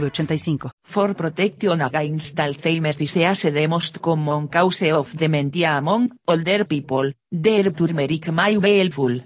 906985. For protection against Alzheimer's disease the most common cause of dementia among older people, their turmeric may be helpful.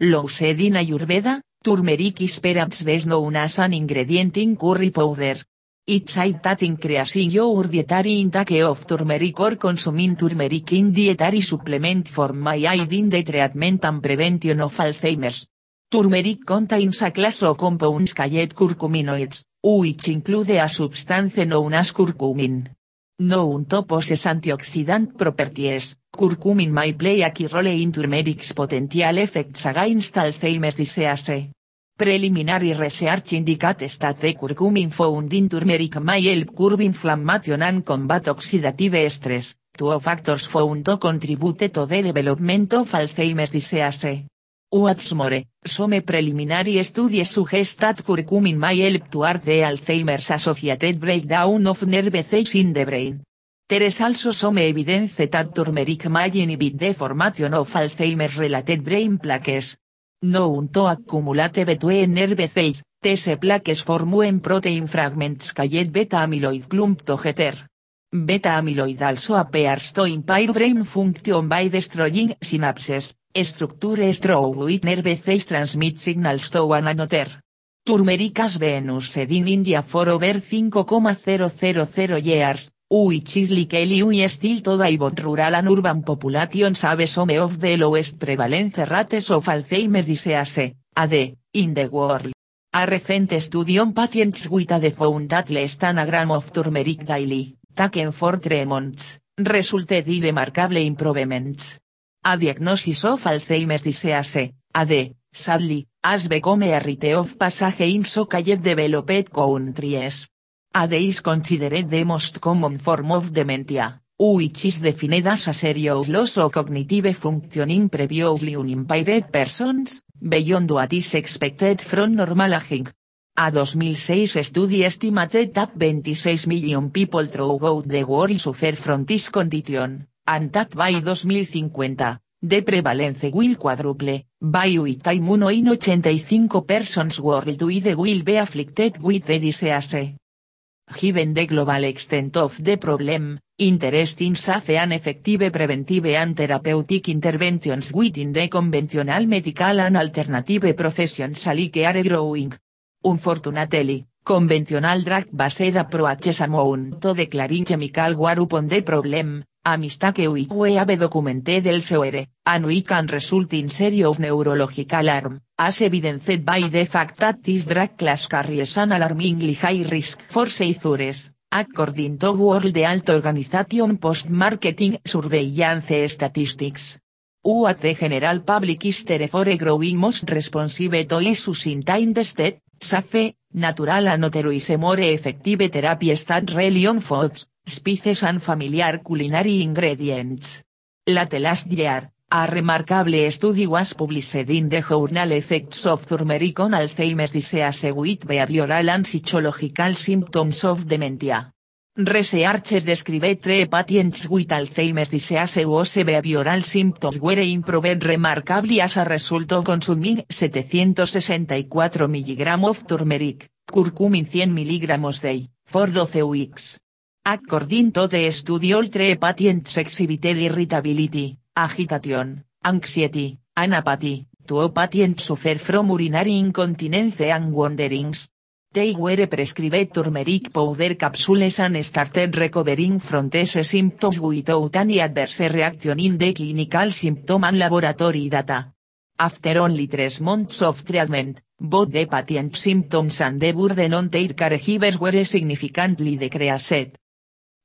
Lo said in Ayurveda, turmeric is perhaps best known as an ingredient in curry powder. It's said that increasing your dietary intake of turmeric or consuming turmeric in dietary supplement for my aid in the treatment and prevention of Alzheimer's. Turmeric contains a class of compounds called curcuminoids, which include a substance known as curcumin. Known to possess antioxidant properties, curcumin may play a key role in turmeric's potential effects against Alzheimer's disease. Preliminary research indicates that the curcumin found in turmeric may help curb inflammation and combat oxidative stress, two factors found to contribute to the development of Alzheimer's disease. What's more, some preliminary studies suggest that curcumin may help to art Alzheimer's associated breakdown of nerve cells in the brain. There is also some evidence that turmeric may inhibit the formation of Alzheimer's related brain plaques. Known to accumulate between nerve cells, these plaques form when protein fragments called beta-amyloid clump together. Beta-amyloid also appears to impair brain function by destroying synapses, structure through which nerve cells transmit signals to one another. Turmeric has been used in India for over 5,000 years, which is likely still today but rural and urban populations have some of the lowest prevalence rates of Alzheimer's disease, AD, in the world. A recent study on patients with AD found that less than a of turmeric daily, taken for three months, resulted in remarkable improvements. A diagnosis of Alzheimer's disease, AD, sadly, has become a rite of passage in so-called developed countries. AD is considered the most common form of dementia, which is defined as a serious loss of cognitive functioning previously unimpaired persons, beyond what is expected from normal aging. A 2006 study estimated that 26 million people throughout the world suffer from this condition, and that by 2050, the prevalence will quadruple, by which time uno in 85 persons worldwide will be afflicted with the disease. Given the global extent of the problem, interest in safe and effective preventive and therapeutic interventions within the conventional medical and alternative professions are growing. Unfortunately, conventional drug-based approaches amount to declaring chemical war upon the problem, a mistake which we have documented elsewhere, and we can result in serious neurological harm, as evidenced by the fact that this drug class carries an alarmingly high risk for seizures, according to World Health Organization post-marketing surveillance statistics. The general public is therefore growing most responsive to issues in time safe, natural and otherwise more effective therapies that rely on foods, spices and familiar culinary ingredients. Late last year, a remarkable study was published in the journal Effects of Turmeric on Alzheimer's Disease with Behavioral and Psychological Symptoms of Dementia. Researchers describe three patients with Alzheimer's disease whose behavioral symptoms were improved remarkably as a result of consuming 764 mg of turmeric, curcumin 100 mg day, for 12 weeks. According to the study all three patients exhibited irritability, agitation, anxiety, and apathy, two patients suffer from urinary incontinence and wanderings. They were prescribed turmeric powder capsules and started recovering from these symptoms without any adverse reaction in the clinical symptom and laboratory data. After only three months of treatment, both the patient symptoms and the burden on their caregivers were significantly decreased.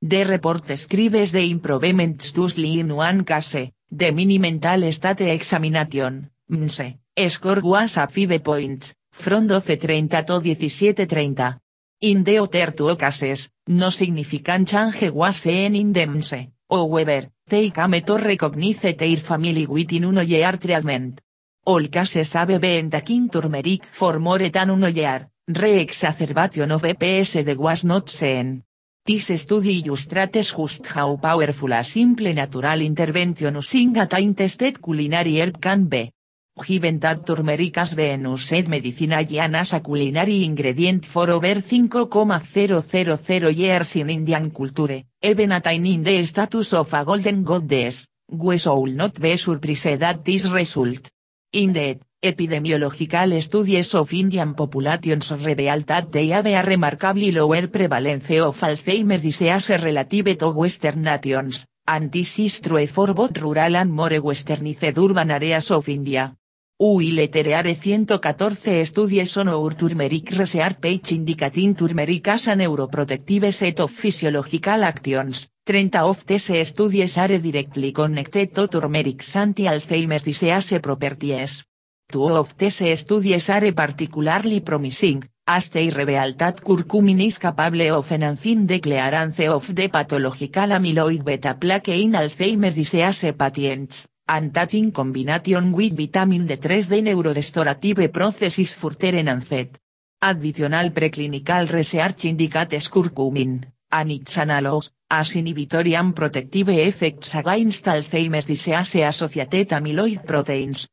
The report describes the improvements to in one case, the mini mental state examination, MNSE, score was a 5 points, from 12.30 to 17.30. In the other cases, no significant change was en in themse, however, they came to recognize their family within uno year treatment. All cases have been taking turmeric for more than uno year, re-exacerbation of EPS de was not seen. This study illustrates just how powerful a simple natural intervention using a time tested culinary herb can be. Given that turmeric has been used medicinally as a culinary ingredient for over 5,000 years in Indian culture, even attaining the status of a golden goddess, we should not be surprised at this result. Indeed, epidemiological studies of Indian populations reveal that they have a remarkably lower prevalence of Alzheimer's disease relative to Western nations, and this is true for both rural and more westernized urban areas of India. UI Lettereare 114 studies on our turmeric research page indicating turmeric as neuroprotective set of physiological actions, 30 of these studies are directly connected to turmeric's anti-Alzheimer's disease properties. Two of these studies are particularly promising, as they reveal that curcumin is capable of enhancing the clearance of the pathological amyloid beta plaque in Alzheimer's disease patients and that in combination with vitamin D3 the neurorestorative processes further enhanced. Additional preclinical research indicates curcumin, and its analogs, as inhibitory and protective effects against Alzheimer's disease associated amyloid proteins.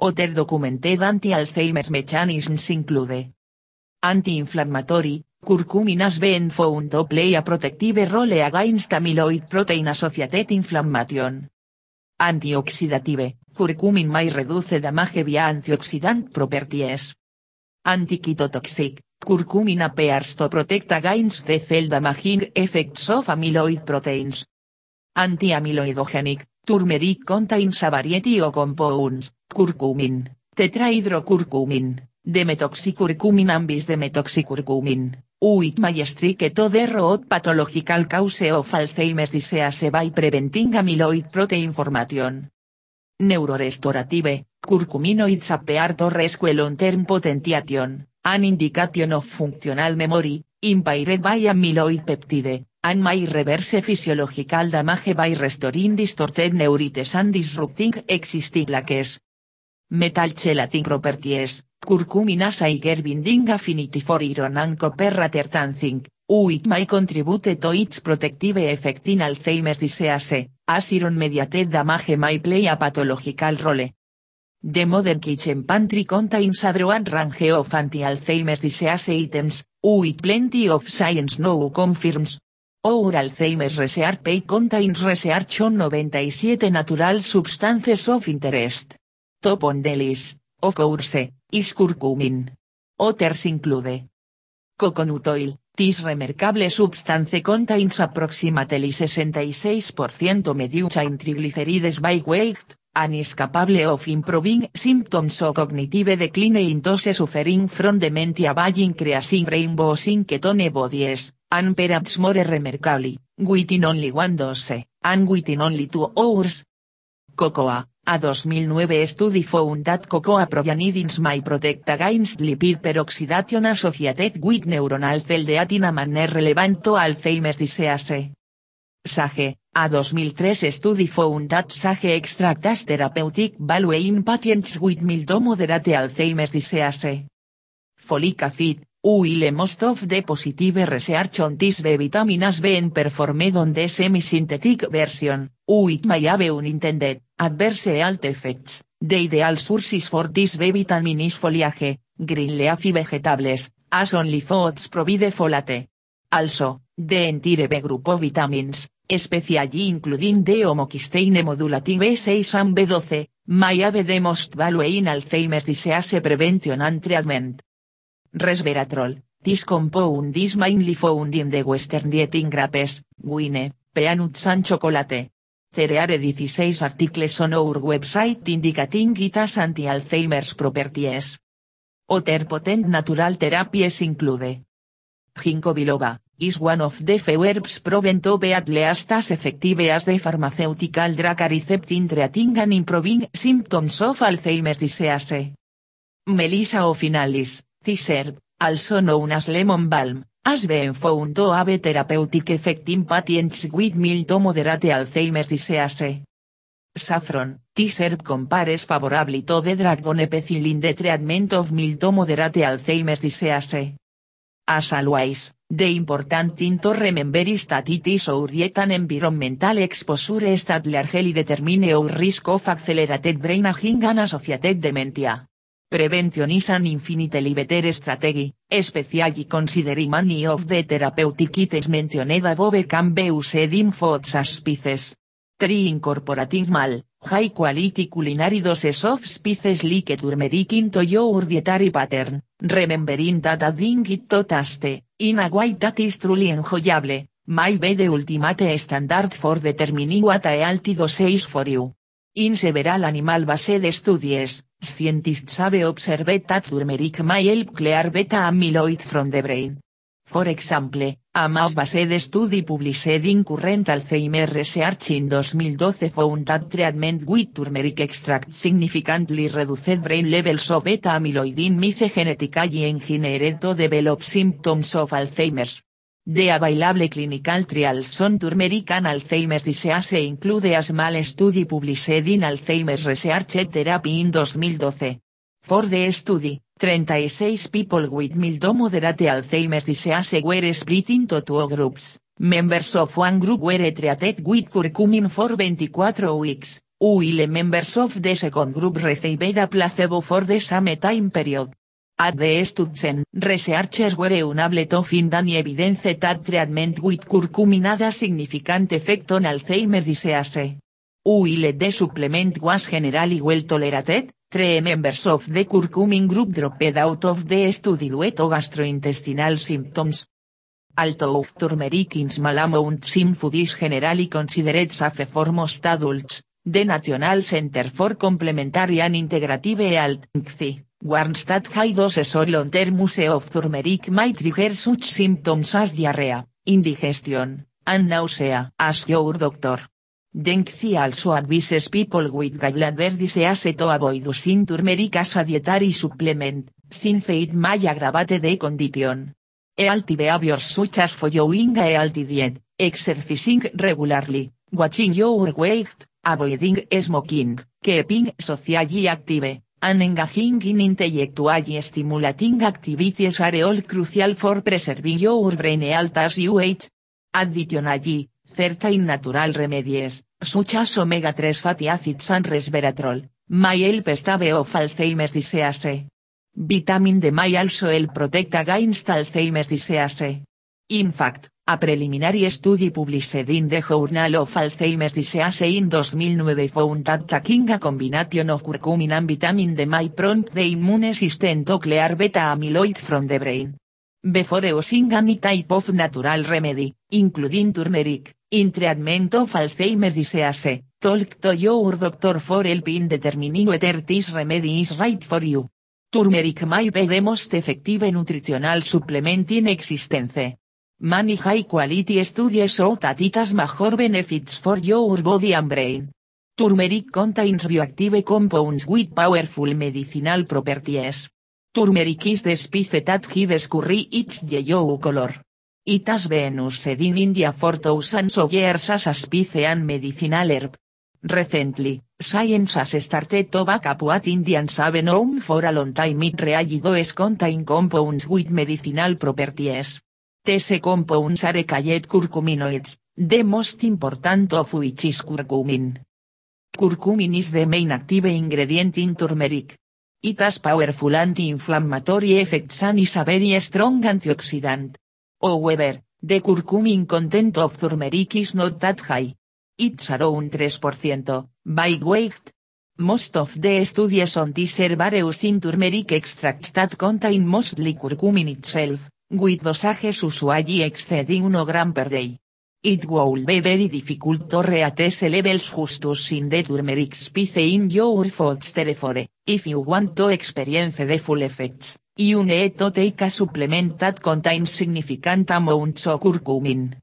Other documented anti-Alzheimer's mechanisms include anti-inflammatory, curcumin has been found to play a protective role against amyloid protein associated inflammation. Antioxidative, curcumin may reduce damage via antioxidant properties. Antichitotoxic, curcumin appears to protect against the cell damaging effects of amyloid proteins. Anti-amyloidogenic, turmeric contains a variety of compounds, curcumin, tetrahydrocurcumin, demetoxicurcumin and bisdemetoxicurcumin, Uit may strike to the road cause of Alzheimer's disease by preventing amyloid protein formation. Neurorestorative, curcuminoids appear to rescue long-term potentiation, an indication of functional memory, impaired by amyloid peptide, and may reverse physiological damage by restoring distorted neurites and disrupting existing plaques. Metal chelating properties, Curcuminas Aiger binding affinity for iron and copper rather zinc, it may contribute to its protective effect in Alzheimer's disease, as iron damage may play a pathological role. The modern kitchen pantry contains a broad range of anti-Alzheimer's disease items, with plenty of science now confirms. Our Alzheimer's research page contains research on 97 natural substances of interest. Top on the list, of course, is curcumin. Others include coconut oil, this remarkable substance contains approximately 66% medium triglycerides by weight, and is capable of improving symptoms of cognitive decline in those suffering from dementia by increasing rainbows in ketone bodies, and perhaps more remarkably, within only one dose, and within only two hours. Cocoa, a 2009 study found that cocoa proteanidins may protect against lipid peroxidation associated with neuronal cell death in a manner relevant to Alzheimer's disease. SAGE, a 2003 study found that sage extract has therapeutic value in patients with mild to moderate Alzheimer's disease. Folic acid, while most of the positive research on this B vitamin has been performed on the semi-synthetic version, it may have unintended, adverse health effects. The ideal sources for this vitamin is foliage, green leafy vegetables, as only foods provide folate. Also, the entire B group of vitamins, especially including the homocysteine modulating B6 and B12, may have the most value in Alzheimer's disease prevention and treatment. Resveratrol, this compound is mainly found in the western dieting grapes, guine, peanuts and chocolate. There are 16 articles on our website indicating it has anti-Alzheimer's properties. Other potent natural therapies include Ginkgo biloba, is one of the few herbs proven to be at least as effective as the pharmaceutical drug recept in treating and improving symptoms of Alzheimer's disease. Melissa officinalis, this herb, also known as lemon balm, has been found to have therapeutic effect in patients with mild to moderate Alzheimer's disease. Saffron, T-SERP compares favorably to the drug donepezil in the treatment of mild to moderate Alzheimer's disease. As always, the important thing to remember is that it is our diet and environmental exposure that largely determine our risk of accelerated brain aging and associated dementia. Prevention is an infinitely better strategy, especially considering many of the therapeutic items mentioned above can be used in foods as spices. 3. Incorporating mal, high quality culinary doses of spices like turmeric into your dietary pattern, remembering that adding it to taste, in a way that is truly enjoyable, may be the ultimate standard for determining what a healthy dose is for you. In several animal-based studies, scientists have observed that turmeric may help clear beta amyloid from the brain. For example, a mouse-based study published in Current Alzheimer Research in 2012 found that treatment with turmeric extract significantly reduced brain levels of beta amyloid in mice genetically engineered to develop symptoms of Alzheimer's. The available clinical trials on turmeric and Alzheimer's disease include a small study published in Alzheimer's Research Therapy in 2012. For the study, 36 people with mild to moderate Alzheimer's disease were split into two groups. Members of one group were treated with curcumin for 24 weeks, while members of the second group received a placebo for the same time period. At the study, researchers were unable to find any evidence that treatment with curcumin had a significant effect on Alzheimer's disease. While the supplement was generally well tolerated, three members of the curcumin group dropped out of the study due to gastrointestinal symptoms. Although turmeric in small amounts in food generally considered safe for most adults, the National Center for Complementary and Integrative Health NCI, warns that high doses or long-term use of turmeric might trigger such symptoms as diarrhea, indigestion, and nausea. Ask your doctor. Denkzi also advises people with gallbladder disease to avoid using turmeric as a dietary supplement, since it may aggravate the condition. Healthy behaviors such as following a healthy diet, exercising regularly, watching your weight, avoiding smoking, keeping socially active, and engaging in intellectually stimulating activities are all crucial for preserving your brain health as you age. Additionally, certain natural remedies, such as omega-3 fatty acids and resveratrol, may help stave of Alzheimer's disease. Vitamin D may also help protect against Alzheimer's disease. In fact, a preliminary study published in the Journal of Alzheimer's Disease in 2009 found that taking a combination of curcumin and vitamin D may prompt the immune system to clear beta amyloid from the brain. Before using any type of natural remedy, including turmeric, in treatment of Alzheimer's disease, talk to your doctor for help in determining whether this remedy is right for you. Turmeric may be the most effective nutritional supplement in existence. Many high quality studies show that it has major benefits for your body and brain. Turmeric contains bioactive compounds with powerful medicinal properties. Turmeric is the spice that gives curry its yellow color. It has been used in India for thousands of years as a spice and medicinal herb. Recently, science has started to back up what Indians have known for a long time it really does contain compounds with medicinal properties. These compounds are called curcuminoids, the most important of which is curcumin. Curcumin is the main active ingredient in turmeric. It has powerful anti-inflammatory effects and is a very strong antioxidant. However, the curcumin content of turmeric is not that high. It's around 3%, by weight. Most of the studies on this herb are using turmeric extracts that contain mostly curcumin itself, with dosages usually exceeding 1 gram per day. It will be very difficult to reattest levels justus in the turmeric spice in your foods therefore, if you want to experience the full effects, you need to take a supplement that contains significant amounts of curcumin.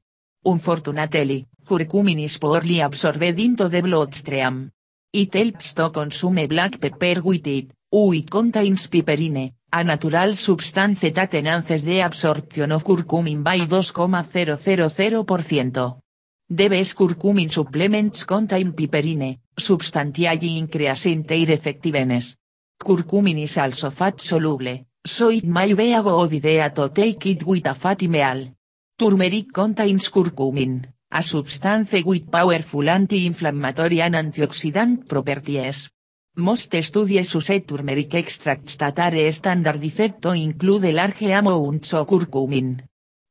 Unfortunately, curcumin is poorly absorbed into the bloodstream. It helps to consume black pepper with it, which contains piperine, a natural substance that enhances the absorption of curcumin by 2,000%. Debes curcumin supplements contain piperine, substantially increasing their effectiveness. Curcumin is also fat soluble, so it may be a good idea to take it with a fatty meal. Turmeric contains curcumin, a substance with powerful anti-inflammatory and antioxidant properties. Most studies use turmeric extracts that are standardized include large amounts of curcumin.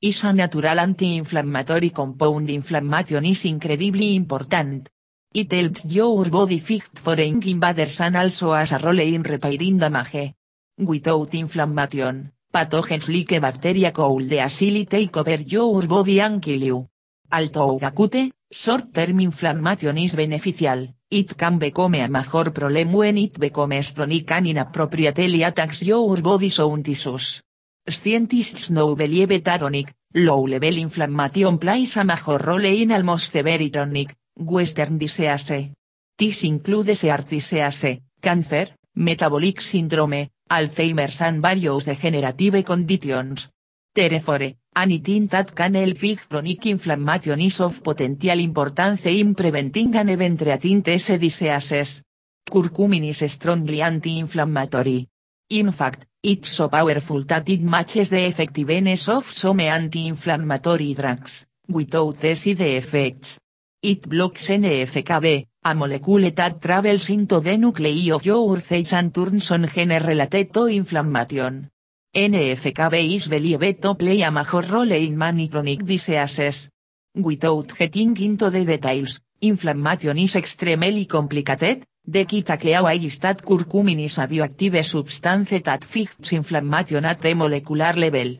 Is a natural anti-inflammatory compound inflammation is incredibly important. It helps your body fight foreign invaders and also has a role in repairing damage. Without inflammation, pathogens like bacteria could easily take over your body and kill you. Although acute, short-term inflammation is beneficial, it can become a major problem when it becomes chronic and inappropriately attacks your body's own tissues. Scientists now believe that chronic, low-level inflammation plays a major role in almost every chronic, western disease. This includes heart disease, cancer, metabolic syndrome, Alzheimer's and various degenerative conditions. Therefore, anything that can help fight chronic inflammation is of potential importance in preventing and even treating these diseases. Curcumin is strongly anti-inflammatory. In fact, it's so powerful that it matches the effectiveness of some anti-inflammatory drugs, without the side effects. It blocks NF-κB, a molecule that travels into the nuclei of your cells and turns on genes related to inflammation. NF-κB is believed to play a major role in many chronic diseases. Without getting into the details, inflammation is extremely complicated, the Kitakeawa is that curcumin is a bioactive substance that fights inflammation at the molecular level.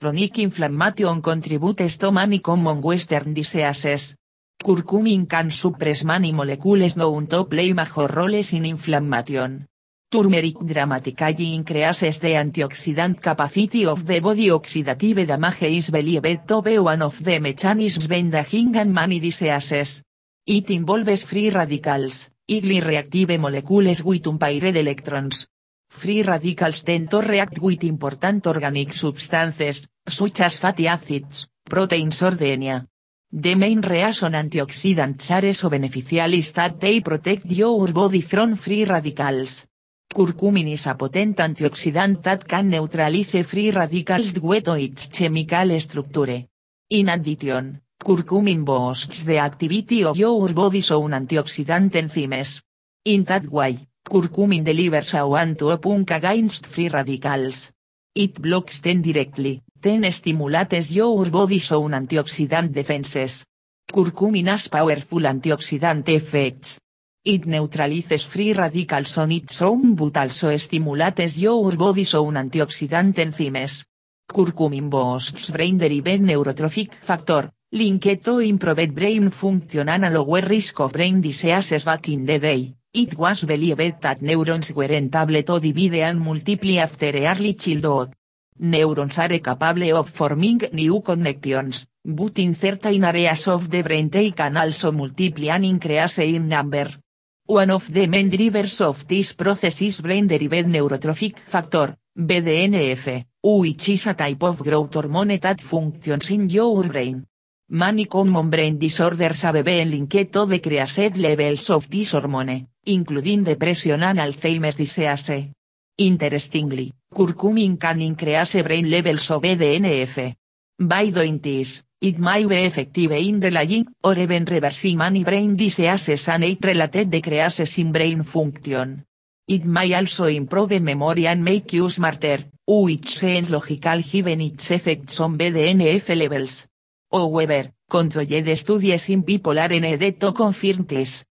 Chronic inflammation contributes to many common western diseases. Curcumin can suppress many molecules known to play major roles in inflammation. Turmeric dramatically increases the antioxidant capacity of the body oxidative damage is believed to be one of the mechanisms bending and many diseases. It involves free radicals, highly reactive molecules with unpaired electrons. Free radicals tend to react with important organic substances, such as fatty acids, proteins or DNA. The main reason antioxidants are so beneficial is that they protect your body from free radicals. Curcumin is a potent antioxidant that can neutralize free radicals due to its chemical structure. In addition, curcumin boosts the activity of your body's own antioxidant enzymes. In that way, curcumin delivers a one to punk against free radicals. It blocks them directly, then stimulates your body's own antioxidant defenses. Curcumin has powerful antioxidant effects. It neutralizes free radicals on its own but also stimulates your body's own antioxidant enzymes. Curcumin boosts brain-derived neurotrophic factor, linked to improved brain function and a lower risk of brain diseases back in the day. It was believed that neurons were able to divide and multiply after early childhood. Neurons are capable of forming new connections, but in certain areas of the brain they can also multiply and increase in number. One of the main drivers of this process is brain-derived neurotrophic factor, BDNF, which is a type of growth hormone that functions in your brain. Many common brain disorders have been linked to decreased levels of this hormone, including depression and Alzheimer's disease. Interestingly, curcumin can increase brain levels of BDNF. By doing this, it may be effective in delaying or even reversing many brain diseases and age-related decreases in brain function. It may also improve memory and make you smarter, which seems logical given its effects on BDNF levels. However, controlled studies in are needed to confirm this.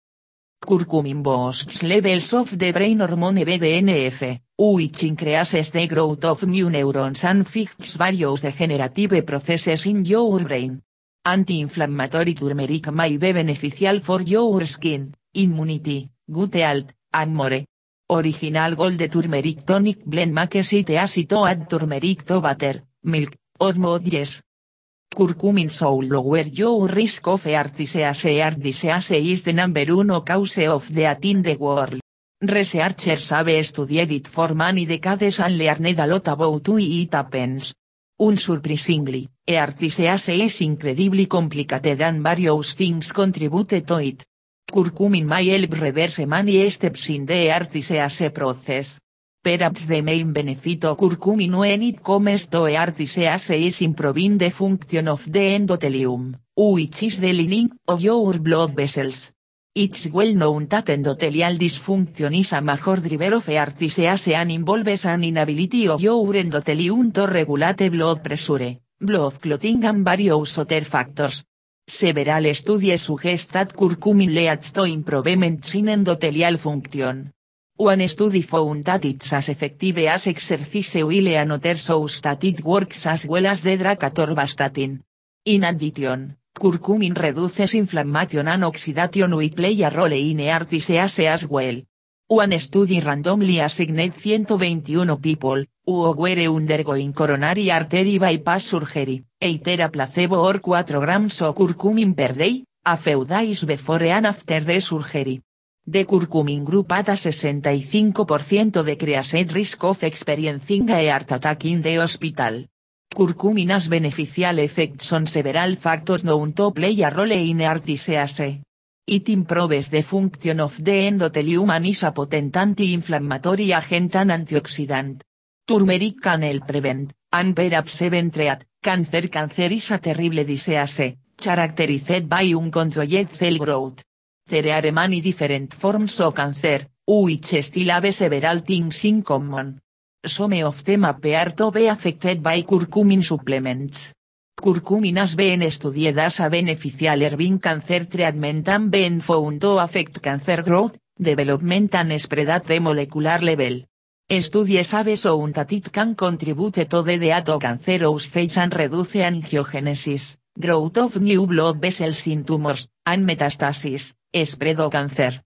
Curcumin boosts levels of the brain hormone BDNF, which increases the growth of new neurons and fights various degenerative processes in your brain. Anti-inflammatory turmeric may be beneficial for your skin, immunity, gut health, and more. Original Gold Turmeric Tonic Blend makes it to add turmeric to butter, milk, or yes. Curcumin soul lower your risk of heart disease heart disease is the number one cause of death in the world. Researchers have studied it for many decades and learned a lot about why it happens. Unsurprisingly, EARTISEASE is incredibly complicated and various things contribute to it. Curcumin may help reverse many steps in the EARTISEASE process. Perhaps the main benefit of curcumin when it comes to EARTISEASE is improving the function of the endothelium, which is the lining of your blood vessels. It's well known that endothelial dysfunction is a major driver of EARTISEASE and involves an inability of your endothelium to regulate blood pressure, blood clotting and various other factors. Several studies suggest that curcumin leads to improvements in endothelial function. One study found that it's as effective as exercise while another shows that it works as well as the drug atorvastatin. In addition, curcumin reduces inflammation and oxidation which play a role in EARTISEASE as well. One study randomly assigned 121 people, who were undergoing coronary artery bypass surgery, either a placebo or 4 grams of curcumin per day, a few days before and after the surgery. The curcumin group had a 65% decreased risk of experiencing a heart attack in the hospital. Curcumin has beneficial effects on several factors known to play a role in EARTISEASE. It improves the function of the endothelium and is a potent anti-inflammatory agent and antioxidant. Turmeric can prevent, and perhaps even treat, cancer Cancer is a terrible disease, characterized by uncontrolled cell growth. There are many different forms of cancer, which still have several things in common. Some of them appear to be affected by curcumin supplements. Curcumin has been studied as a beneficial in cancer treatment and been found to affect cancer growth, development and spread at the molecular level. Studies have shown that it can contribute to the death of cancerous cells and reduce angiogenesis, growth of new blood vessels in tumors, and metastasis, spread cancer.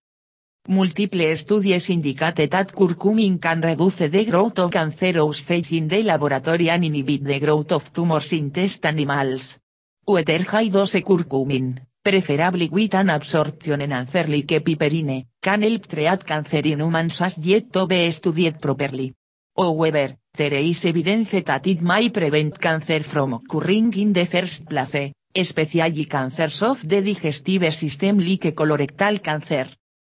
Multiple studies indicate that curcumin can reduce the growth of cancerous cells in the laboratory and inhibit the growth of tumors in test animals. Whether high dose curcumin, preferably with an absorption enhancer like piperine, can help treat cancer in humans as yet to be studied properly. However, there is evidence that it may prevent cancer from occurring in the first place, especially cancers of the digestive system like colorectal cancer.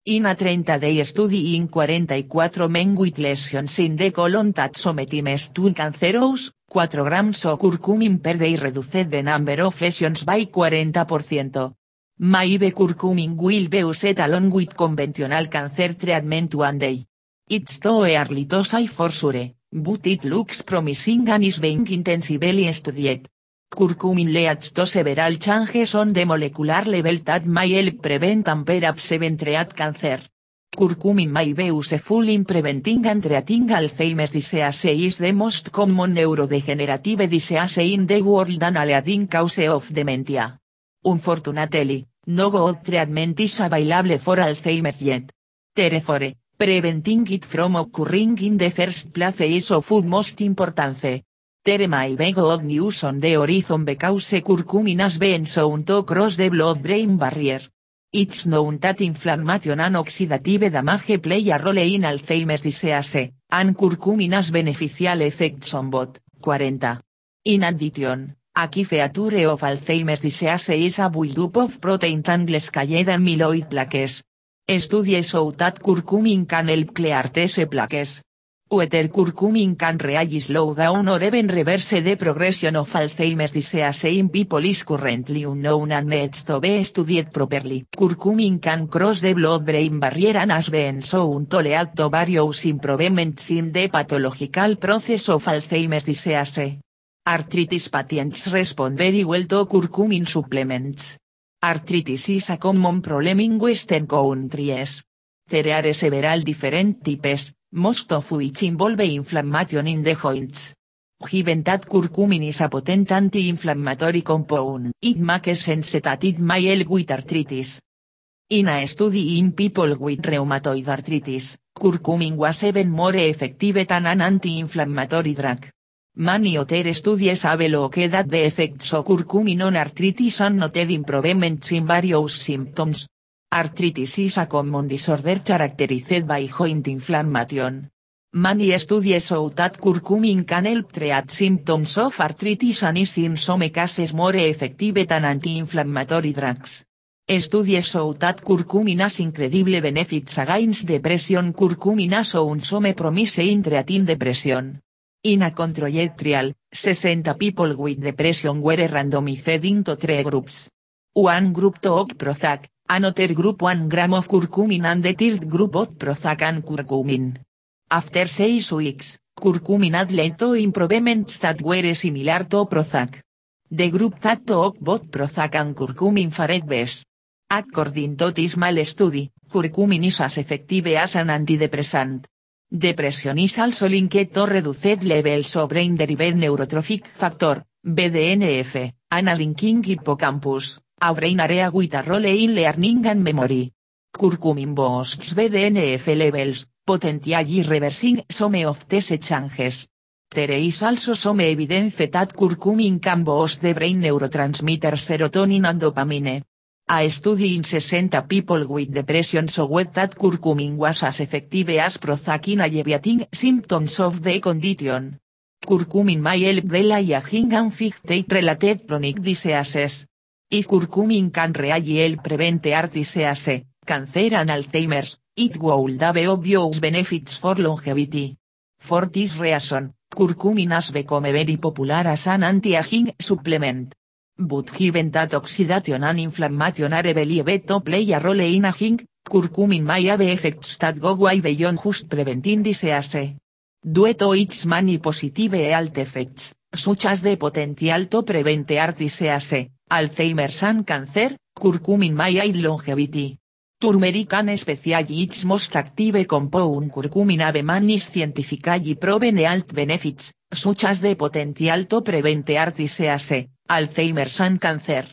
In a 30-day study in 44 men with lesions in the colon that sometimes to cancerous, 4 grams of curcumin per day reduced the number of lesions by 40%. Maybe curcumin will be used along with conventional cancer treatment one day. It's too early to say for sure, but it looks promising and is being intensively studied. Curcumin leads to several changes on the molecular level that may help prevent and perhaps even cancer. Curcumin may be useful in preventing and treating Alzheimer's disease is the most common neurodegenerative disease in the world and a leading cause of dementia. Unfortunately, no good treatment is available for Alzheimer's yet. Therefore, preventing it from occurring in the first place is of utmost importance. There may be good news on the horizon because curcumin has been shown to cross the blood-brain barrier. It's known that inflammation and oxidative damage play a role in Alzheimer's disease, and curcumin has beneficial effects on both. 40. In addition, a key feature of Alzheimer's disease is a buildup of protein tangles called amyloid plaques. Studies show that curcumin can help clear these plaques. Whether curcumin can really slow down or even reverse the progression of Alzheimer's disease in people is currently unknown and needs to be studied properly. Curcumin can cross the blood-brain barrier and has been shown to lead to various improvements in the pathological process of Alzheimer's disease. Arthritis patients respond very well to curcumin supplements. Arthritis is a common problem in Western countries. There are several different types, most of which involve inflammation in the joints. Given that curcumin is a potent anti-inflammatory compound, it makes sense that it may help with arthritis. In a study in people with rheumatoid arthritis, curcumin was even more effective than an anti-inflammatory drug. Many other studies have looked the effects of curcumin on arthritis and noted improvements in various symptoms. Arthritis is a common disorder characterized by joint inflammation. Many studies show that curcumin can help treat symptoms of arthritis and is in some cases more effective than anti-inflammatory drugs. Studies show that curcumin has incredible benefits against depression curcumin has shown some promise in treating depression. In a controlled trial, 60 people with depression were randomized into three groups. One group took Prozac, another group 1 gram of curcumin and the third group of Prozac and curcumin. After six weeks, curcumin had led to improvements that were similar to Prozac. The group that took both Prozac and curcumin fared best. According to this small study, curcumin is as effective as an antidepressant. Depression is also linked to reduced levels of brain-derived neurotrophic factor, BDNF, and a linking hippocampus, a brain area with a role in learning and memory. Curcumin boosts BDNF levels, potentially reversing some of these changes. There is also some evidence that curcumin can boost the brain neurotransmitters serotonin and dopamine. A study in 60 people with depression showed that curcumin was as effective as Prozac in alleviating symptoms of the condition. Curcumin may help delay aging and fight related chronic diseases. If curcumin can really prevent heart disease, cancer and Alzheimer's, it would have obvious benefits for longevity. For this reason, curcumin has become very popular as an anti-aging supplement. But given that oxidation and inflammation are believed to play a role in aging, curcumin may have effects that go way beyond just preventing disease. Due to its many positive health effects, such as the potential to prevent heart disease, Alzheimer's and cancer, curcumin may aid longevity. Turmeric and especially its most active compound curcumin have many scientifically proven health benefits, such as the potential to prevent heart disease, Alzheimer's and cancer.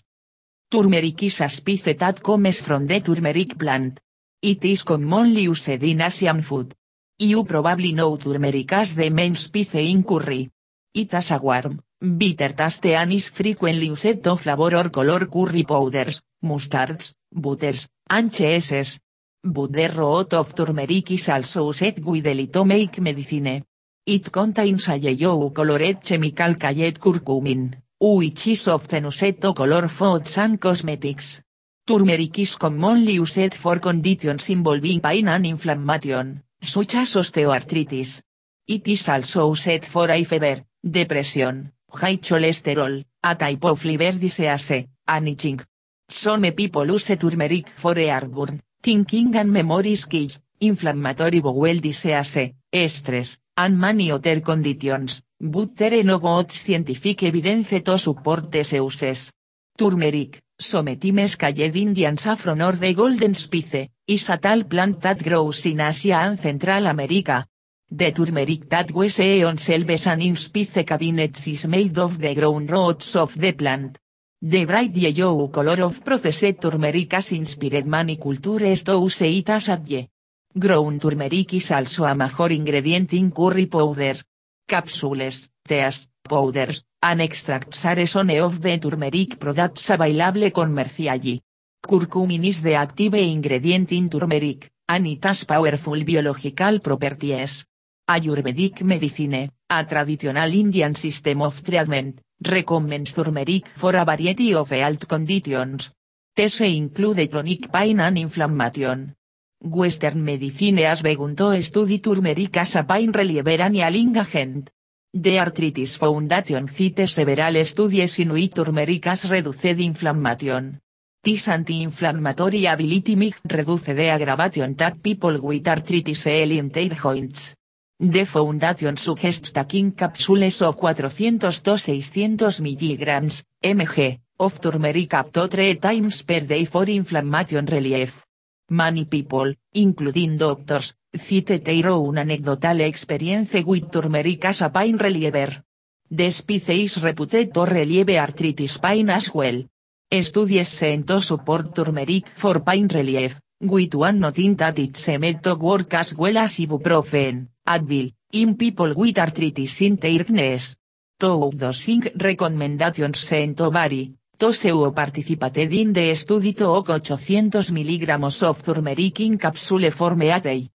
Turmeric is a spice that comes from the turmeric plant. It is commonly used in Asian food. You probably know turmeric as the main spice in curry. It has a warm, bitter taste and is frequently used to flavor or color curry powders, mustards, butters, and cheeses. But the root of turmeric is also used widely to make medicine. It contains a yellow colored chemical called curcumin, which is often used to color foods and cosmetics. Turmeric is commonly used for conditions involving pain and inflammation, such as osteoarthritis. It is also used for eye fever, depression, high cholesterol, a type of liver disease, and itching. Some people use turmeric for heartburn, thinking and memory skills, inflammatory bowel disease, stress, and many other conditions, but there no scientific evidence to support these uses. Turmeric, sometimes called Indian saffron or the golden spice, is a tall plant that grows in Asia and Central America. The turmeric that we see on shelves and in spice cabinets is made of the ground roots of the plant. The bright yellow color of processed turmeric has inspired many cultures to use it as adye. Ground turmeric is also a major ingredient in curry powder. Capsules, teas, powders, and extracts are some of the turmeric products available commercially. Curcumin is the active ingredient in turmeric, and it has powerful biological properties. Ayurvedic medicine, a traditional Indian system of treatment, recommends turmeric for a variety of health conditions. These include chronic pain and inflammation. Western medicine has begun to study turmeric as a pain reliever and healing agent. The Arthritis Foundation cites several studies in which turmeric has reduced inflammation. This anti-inflammatory ability may reduce the aggravation that people with arthritis feel in their joints. The Foundation suggests taking capsules of 400 to 600 mg, mg, of turmeric up to 3 times per day for inflammation relief. Many people, including doctors, cite their own anecdotal experience with turmeric as a pain reliever. The spice reputed to relieve arthritis pain as well. Studies sent to support turmeric for pain relief, with one noting that it seemed to work as well as ibuprofen, Advil, in people with arthritis in their knees. Two dosing recommendations sent to vary, Toseu participated in the study to 800 mg of turmeric in capsule forme a day.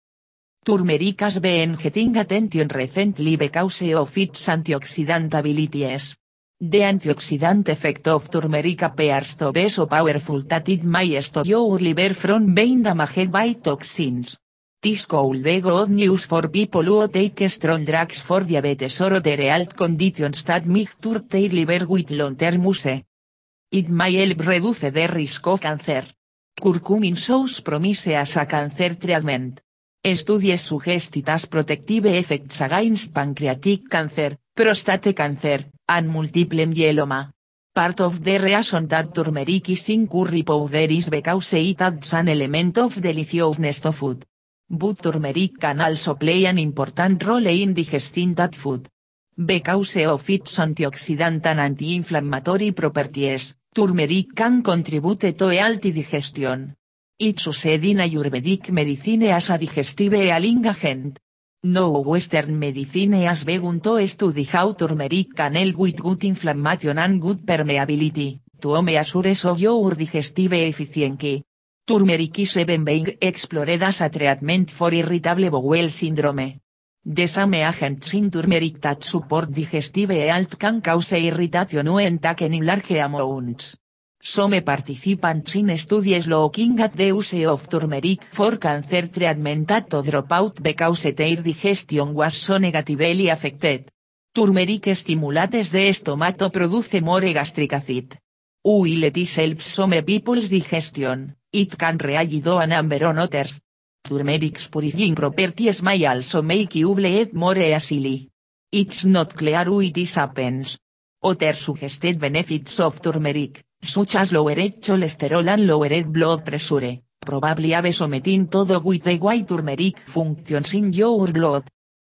Turmeric has been getting attention recently because of its antioxidant abilities. The antioxidant effect of turmeric appears to be so powerful that it may stop your liver from being damaged by toxins. This could be good news for people who take strong drugs for diabetes or other health conditions that make their liver with long-term use. It may help reduce the risk of cancer. Curcumin shows promise as a cancer treatment. Studies suggest it has protective effects against pancreatic cancer, prostate cancer, and multiple myeloma. Part of the reason that turmeric is in curry powder is because it adds an element of deliciousness to food. But turmeric can also play an important role in digesting that food. Because of its antioxidant and anti-inflammatory properties, turmeric can contribute to healthy digestion. It's used in Ayurvedic medicine as a digestive healing agent. No Western medicine has begun to study how turmeric can help with good inflammation and good permeability, to measures of your digestive efficiency. Turmeric is even being explored as a treatment for irritable bowel syndrome. The same agents in turmeric that support digestive health can cause irritation when taken in large amounts. Some participants in studies looking at the use of turmeric for cancer treatment had to drop out because their digestion was so negatively affected. Turmeric stimulates the stomach to produce more gastric acid. While it helps some people's digestion, it can on a number on others. Turmeric's purifying properties may also make you bleed more easily. It's not clear why this happens. Other suggested benefits of turmeric, such as lowered cholesterol and lowered blood pressure, probably have something to do with the way turmeric functions in your blood.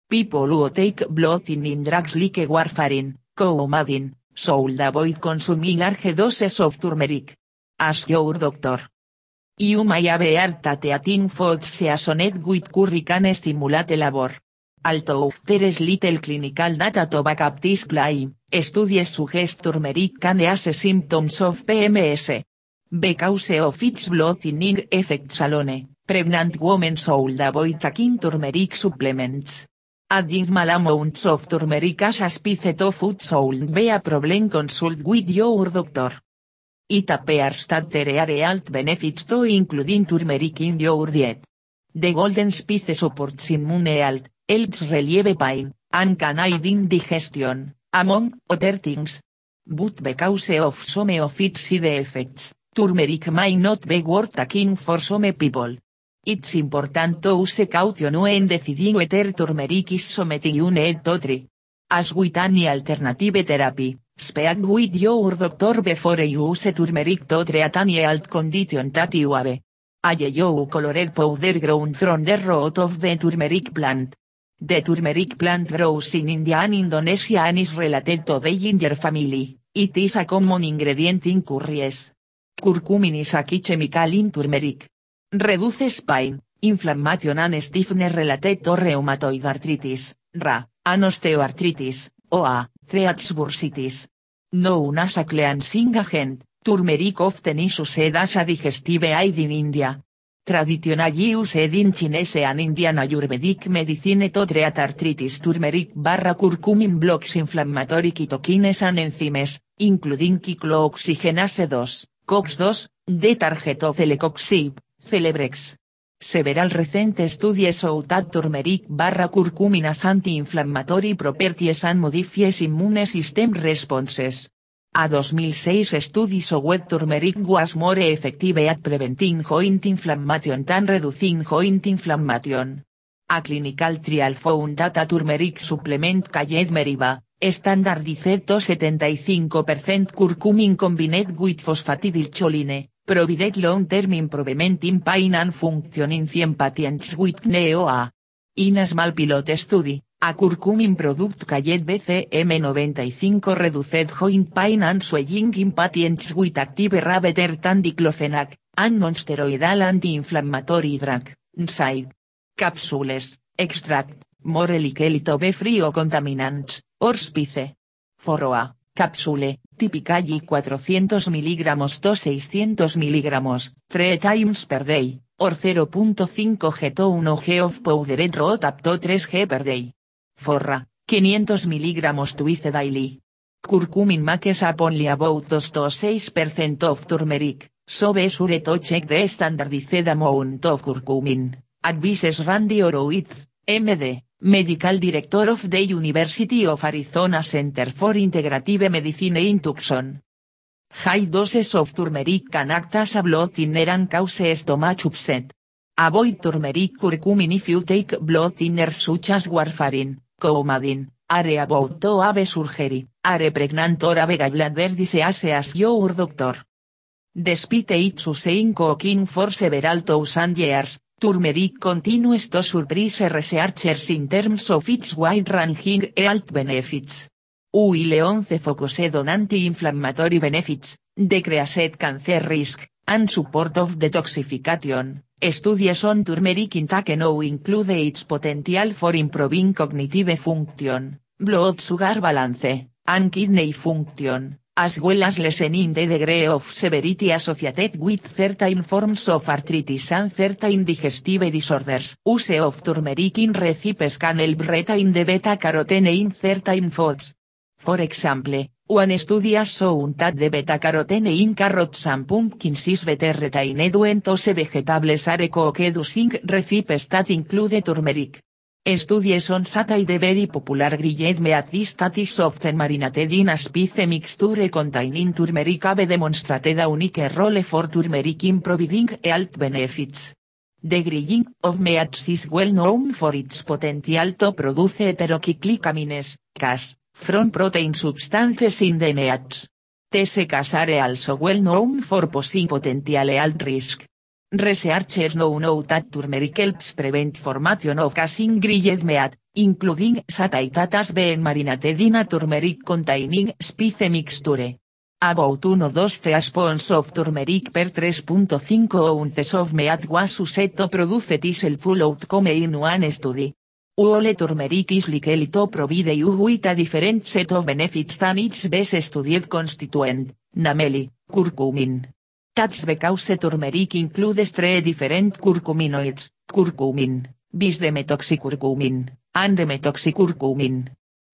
People who take blood thinning drugs like warfarin, coumadin, should avoid consuming large doses of turmeric. Ask your doctor. You may have heard that eating foods seasoned with curry can stimulate labor. Although there little clinical data to back up this claim, studies suggest turmeric can ease symptoms of PMS. Because of its blood thinning effects alone, pregnant women should avoid taking turmeric supplements. Adding small amounts of turmeric as a spice to food should be a problem consult with your doctor. It appears that there are health benefits to including turmeric in your diet. The golden spice supports immune health, helps relieve pain, and can among other things. But because of some of its side effects, turmeric may not be worth taking for some people. It's important to use caution when deciding whether turmeric is something you need to try. As with any alternative therapy, speak with your doctor before you use turmeric to treat any health condition that you have. A yellow colored powder grown from the root of the turmeric plant. The turmeric plant grows in India and Indonesia and is related to the ginger family, it is a common ingredient in curries. Curcumin is a chemical in turmeric. Reduces pain, inflammation and stiffness related to rheumatoid arthritis, RA, and osteoarthritis, OA, treats bursitis. Known as cleansing agent, turmeric often is used as a digestive aid in India. Traditionally used in Chinese and Indian Ayurvedic medicine to treat arthritis turmeric barra curcumin blocks inflammatory cytokines and enzymes, including cyclooxygenase 2, COX2, the target celecoxib, Celebrex. Several recent studies show that turmeric barra curcumin has anti-inflammatory properties and modifies immune system responses. A 2006 study showed turmeric was more effective at preventing joint inflammation than reducing joint inflammation. A clinical trial found that turmeric supplement called Meriva, standardized to 75% curcumin combined with phosphatidylcholine, provided long-term improvement in pain and function in 100 patients with NEOA. In a small pilot study, a curcumin product called BCM95 reduced joint pain and swelling in patients with active RA better than diclofenac, and non-steroidal anti-inflammatory drug, NSAID. Capsules, extract, more likely to be free of contaminants, or spice. Foroa, Cápsule, Typically 400 mg to 600 mg, 3 times per day, or 0.5 g to 1 g of powdered rot to 3 g per day. Forra, 500 mg twice daily. Curcumin makes up only about 2 to 6% of turmeric, so be sure to check the standardized amount of curcumin, advises Randy Horowitz, MD, Medical Director of the University of Arizona Center for Integrative Medicine in Tucson. High doses of turmeric can act as a blood thinner and cause stomach upset. Avoid turmeric curcumin if you take blood thinners such as warfarin, coumadin, are about to have surgery, are pregnant or have gallbladder disease as your doctor. Despite its use cooking for several thousand years, turmeric continues to surprise researchers in terms of its wide-ranging health benefits. While 11 focused on anti-inflammatory benefits, decreased cancer risk, and support of detoxification, studies on turmeric intake now include its potential for improving cognitive function, blood sugar balance, and kidney function, as well as lessening the degree of severity associated with certain forms of arthritis and certain digestive disorders. Use of turmeric in recipes can help retain the beta-carotene in certain foods. For example, one study has shown that the beta-carotene in carrots and pumpkins is better retained when vegetables are cooked using recipes that include turmeric. Studies on satay the very popular grilled meat this that is often marinated in a spice mixture containing turmeric have demonstrated a unique role for turmeric in providing health benefits. The grilling of meats is well known for its potential to produce heteroglycamines, CAS, from protein substances in the meats. These CAS are also well known for posing potential health risk. Researchers now know that turmeric helps prevent formation of gas in grilled meat, including has been marinated in a turmeric containing spice mixture. About 1-2 teaspoons of turmeric per 3.5 ounces of meat was used to produce this full outcome in one study. All turmeric is likely provide you with a different set of benefits than its best studied constituent, namely, curcumin. That's because turmeric includes three different curcuminoids, curcumin, bis-demetoxycurcumin, and demetoxycurcumin.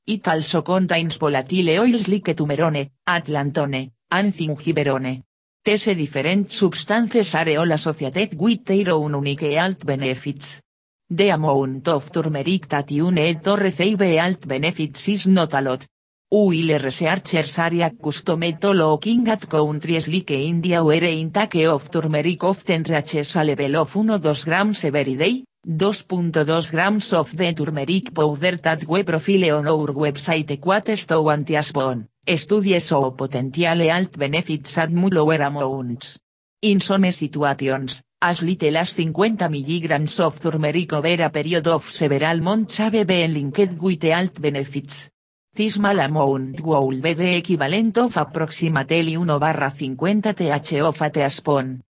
It also contains volatile oils like tumerone, atlantone, and zingiberone. These different substances are all associated with their own unique health benefits. The amount of turmeric that you need to receive health benefits is not a lot, While researchers are accustomed to looking at countries like India where intake of turmeric often reaches a level of 1-2 grams every day, 2.2 grams of the turmeric powder that we profile on our website equates to one teaspoon, studies o potential health benefits at much lower amounts. In some situations, as little as 50 mg of turmeric over a period of several months have been linked with health benefits. This small amount will be the equivalent of approximately 1 barra 50 th of a teaspoon.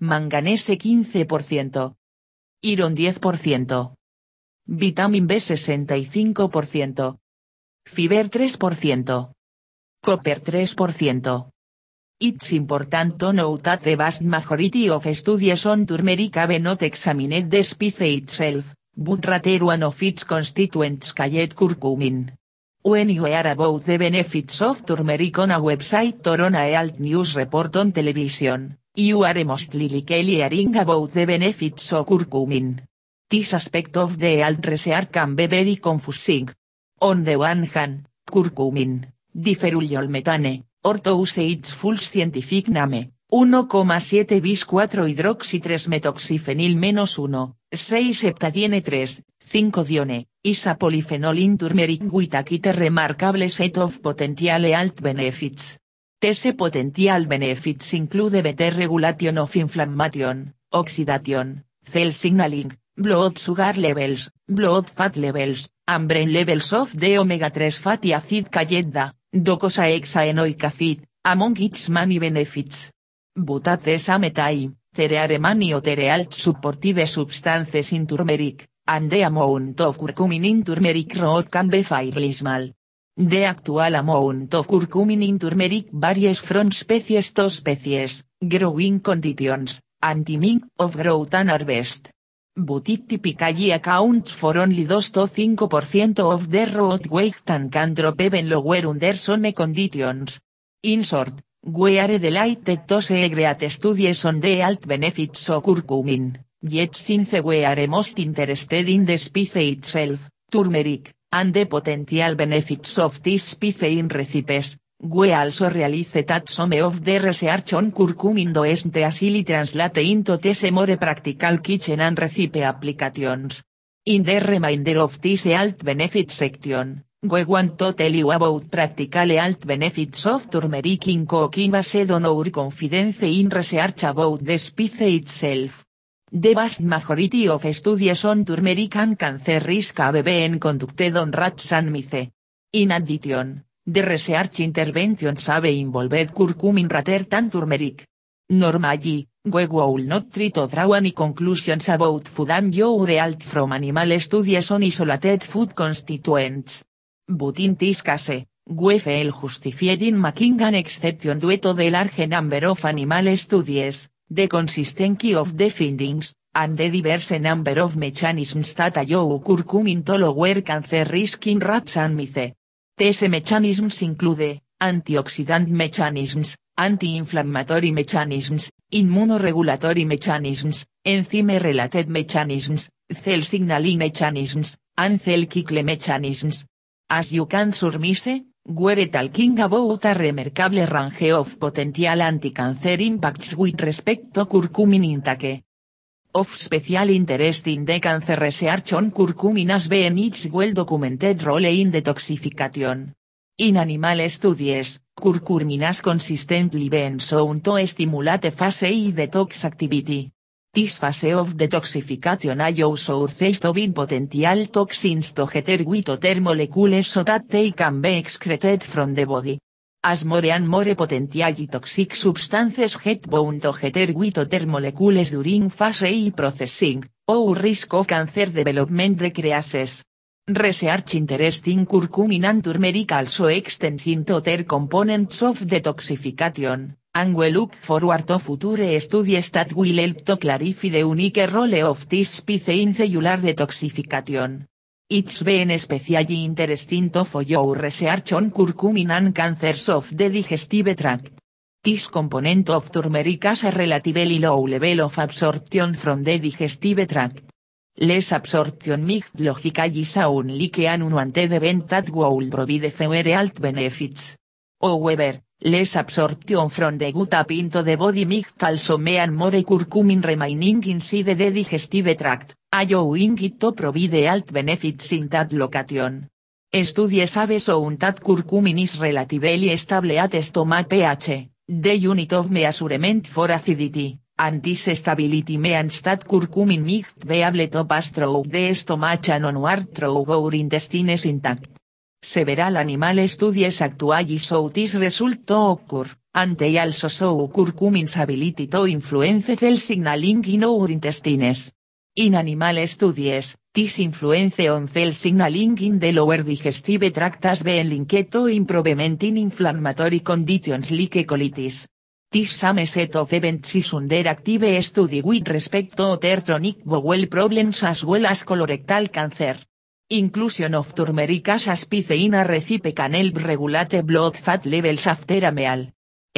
Manganese 15%. Iron 10%. Vitamin B 65%. Fiber 3%. Copper 3%. It's important to note that the vast majority of studies on turmeric have not examined the spice itself, but rather one of its constituents called curcumin. When you hear about the benefits of turmeric on a website or on a health news report on television, you are mostly likely hearing about the benefits of curcumin. This aspect of the health research can be very confusing. On the one hand, curcumin, diferuliol metane, or to use full scientific name, 1,7 bis 4 hidroxi 3 metoxifenil menos 1, 6 septadiene 3, 5 dione, is a polyphenol in turmeric with a remarkable set of potential health benefits. These potential benefits include better regulation of inflammation, oxidation, cell signaling, blood sugar levels, blood fat levels, and brain levels of the omega-3 fatty acid cayenda, docosahexaenoic acid, among its many benefits. But at the same time, there are many other health supportive substances in turmeric, and the amount of curcumin in turmeric root can be fairly. The actual amount of curcumin in turmeric varies from species to species, growing conditions, and timing of growth and harvest. But it typically accounts for only 2 to 5% of the root weight and can drop even lower under some conditions. In short, we are delighted to see great studies on the health benefits of curcumin, yet since we are most interested in the species itself, turmeric, and the potential benefits of this species in recipes, we also realize that some of the research on curcumin doesn't easily translate into these more practical kitchen and recipe applications. In the remainder of this health benefits section, we want to tell you about practical health benefits of turmeric in cooking based on our confidence in research about the species itself. The vast majority of studies on turmeric and cancer risk have been conducted on rats and mice. In addition, the research interventions have involved curcumin rather than turmeric. Normally, we will not try to draw any conclusions about food and your health from animal studies on isolated food constituents. But in this case, we feel justified in making an exception due to the large number of animal studies, the consistency of the findings, and the diverse number of mechanisms that allow curcumin to lower cancer risk in rats and mice. These mechanisms include, antioxidant mechanisms, anti-inflammatory mechanisms, immunoregulatory mechanisms, enzyme-related mechanisms, cell signaling mechanisms, and cell cycle mechanisms. As you can surmise, we're talking about a remarkable range of potential anti-cancer impacts with respect to curcumin intake. Of special interest in the cancer research on curcumin has been its well-documented role in detoxification. In animal studies, curcumin has consistently been shown to stimulate phase I detox activity. This phase of detoxification allows sources to bind potential toxins to get with other molecules so that they can be excreted from the body. As more and more potentially toxic substances get bound to get with other molecules during phase I processing, or risk of cancer development decreases. Research interest in curcumin and turmeric also extends into other components of detoxification, and we look forward to future studies that will help to clarify the unique role of this species in cellular detoxification. It's been especially interesting to follow research on curcumin and cancers of the digestive tract. This component of turmeric has a relatively low level of absorption from the digestive tract. Less absorption might logically sound like an unwanted event that will provide fewer health benefits. However, less absorption from the gut up into the body also mean more curcumin remaining inside the digestive tract, allowing it to provide health benefits in that location. Studies have shown that curcumin is relatively stable at stomach pH, the unit of measurement for acidity, and this stability means that curcumin might be able to pass through the stomach and onward through our intestines intact. Several animal studies actually show this result occur, and they also show curcumin's ability to influence cell signaling in our intestines. In animal studies, this influence on cell signaling in the lower digestive tract has been linked to improvement in inflammatory conditions like colitis. This same set of events is under active study with respect to other chronic bowel problems as well as colorectal cancer. Inclusion of turmeric as a species in a recipe can help regulate blood fat levels after a meal.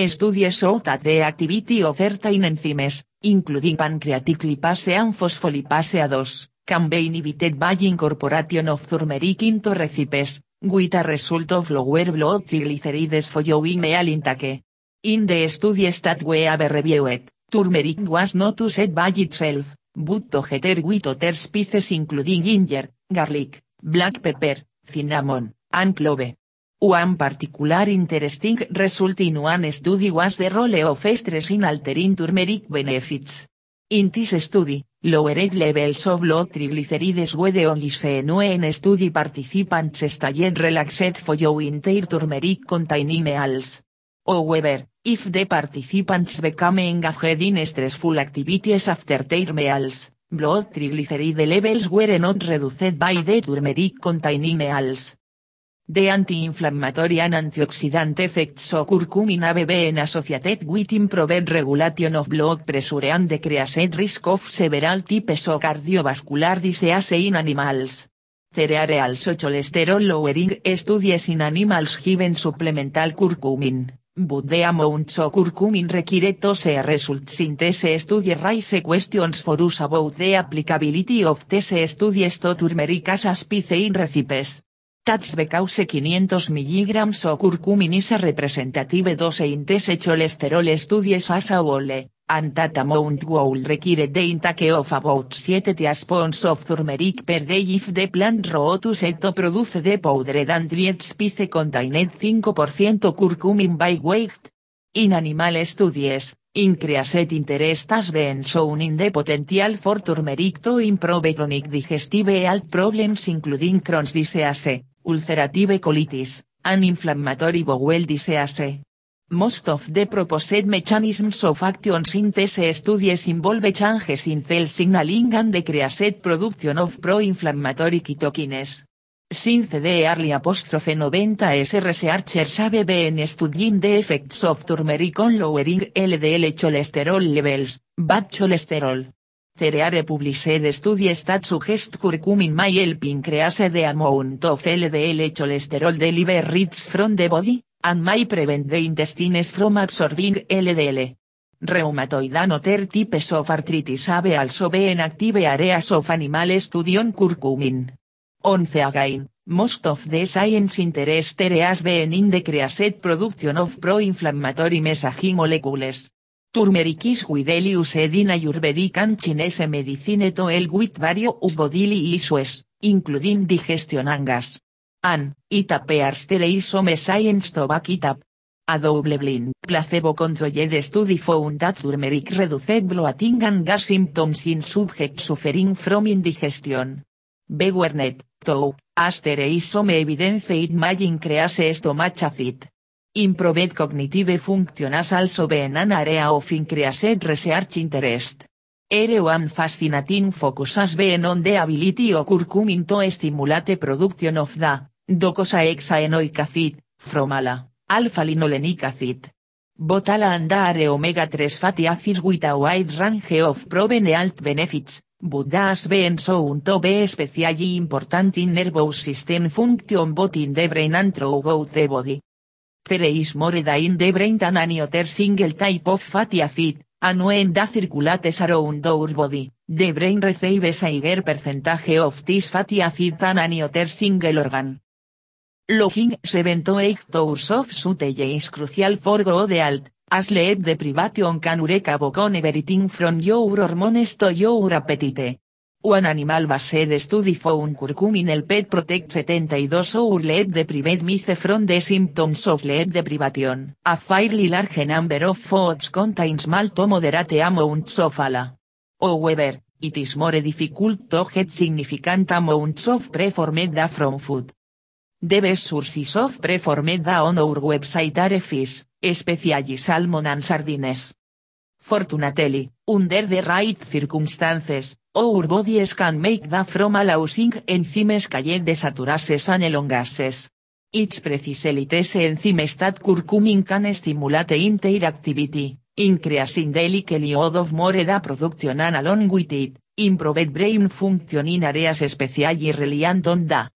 Studies show that the activity of certain enzymes, including pancreatic lipase and phospholipase A2, can be inhibited by incorporation of turmeric into recipes, with result of lower blood triglycerides following meal intake. In the studies that we have reviewed, turmeric was not used by itself, but together with other species including ginger, garlic, black pepper, cinnamon, and clove. One particular interesting result in one study was the role of stress in altering turmeric benefits. In this study, lowered levels of blood triglycerides were only seen when study participants stayed relaxed following their turmeric containing meals. However, if the participants became engaged in stressful activities after their meals, blood triglyceride levels were not reduced by the turmeric containing meals. The anti-inflammatory and antioxidant effects of curcumin have been associated with improved regulation of blood pressure and decreased risk of several types of cardiovascular disease in animals. There are also cholesterol lowering studies in animals given supplemental curcumin, but the amounts of curcumin required to see results in these studies raise questions for us about the applicability of these studies to turmeric as a spice in recipes. That's because 500 mg of curcumin is a representative dose in these cholesterol studies as a whole, and that amount will require the intake of about 7 teaspoons of turmeric per day if the plant root set to produce the powdered and dried spice contained 5% curcumin by weight. In animal studies, increased interest has been shown in the potential for turmeric to improve chronic digestive health problems including Crohn's disease, ulcerative colitis, and inflammatory bowel disease. Most of the proposed mechanisms of actions in these studies involve changes in cell signaling and decreased production of pro-inflammatory cytokines. Since the early apostrophe 90s researchers have been studying the effects of turmeric on lowering LDL cholesterol levels, bad cholesterol. There are published studies that suggest curcumin may help increase the amount of LDL cholesterol the liver rich from the body, and may prevent the intestines from absorbing LDL. Rheumatoid other types of arthritis have also been active areas of animal study curcumin. Once again, most of the science interest has been in the production of pro-inflammatory messaging molecules. Turmeric is widely used in Ayurvedic and Chinese medicine to help with various bodily issues, including digestion and gas. And, it appears there is some science to back it up. A double-blind, placebo-controlled study found that turmeric reduced bloating and gas symptoms in subjects suffering from indigestion. Bewernet, though, as there is some evidence it may increase stomach acid. Improved cognitive function has also been an area of increased research interest. Ere one fascinating focus has been on the ability of curcumin to stimulate production of the docosahexaenoic acid, from ALA, alpha-linolenic acid. Both ALA and are omega-3 fatty acids with a wide range of proven health benefits, but has been shown to be especially important in nervous system function both in the brain and throughout the body. There is more in the brain than any other single type of fatty acid, and when that circulates around our body, the brain receives a higher percentage of this fatty acid than any other single organ. Logging 7 to 8 hours of shootage is crucial for good health, as sleep deprivation can wreak havoc on everything from your hormones to your appetite. One animal based study found curcumin helped protect 72 hour sleep deprived mice from the symptoms of sleep deprivation. A fairly large number of foods contain small to moderate amounts of ALA. However, it is more difficult to get significant amounts of preformed from food. The best sources of preformed on our website are fish, especially salmon and sardines. Fortunately, under the right circumstances, our bodies can make da from allowing enzymes called desaturases and elongases. It's precisely these enzymes that curcumin can stimulate interactivity, increasing the likelihood of more da production and along with it, improved brain function in areas especially reliant on da.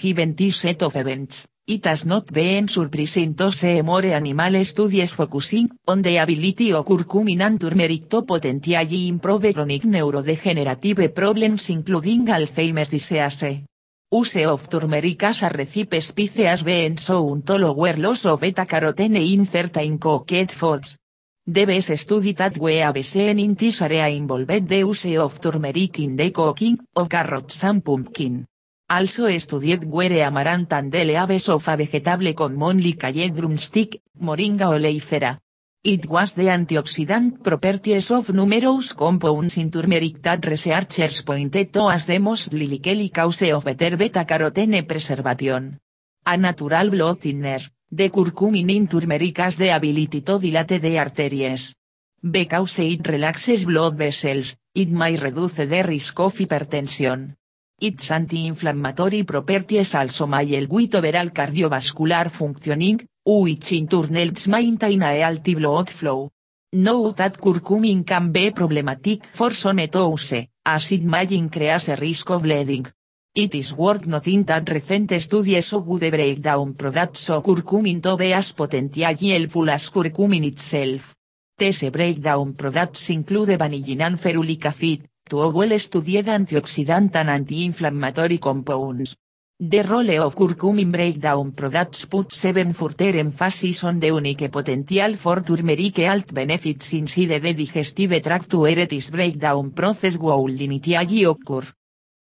Given this set of events, It has not been surprising to see more animal studies focusing on the ability of curcumin and turmeric to potentially improve chronic neurodegenerative problems including Alzheimer's disease. Use of turmeric as a recipe spice has been shown to lower loss of beta-carotene in certain cooked foods. The best study that we have seen in this area involved the use of turmeric in the cooking of carrots and pumpkin. Also studied where amaranth and the leaves of a vegetable commonly drumstick, moringa oleifera. It was the antioxidant properties of numerous compounds in turmeric that researchers pointed to as the most likely cause of better beta-carotene preservation. A natural blood thinner, the curcumin in turmeric has the ability to dilate the arteries. Because it relaxes blood vessels, it may reduce the risk of hypertension. Its anti-inflammatory properties also may elevate overall cardiovascular functioning, which in turn helps maintain a healthy blood flow. Note that curcumin can be problematic for some use, as it may increase risk of bleeding. It is worth noting that recent studies of the breakdown products of curcumin to be as potentially helpful as curcumin itself. These breakdown products include vanillin and ferulic acid, two well-studied antioxidant and anti-inflammatory compounds. The role of curcumin breakdown products puts seven further emphasis on the unique potential for turmeric health benefits inside the digestive tract where this breakdown process would initially occur.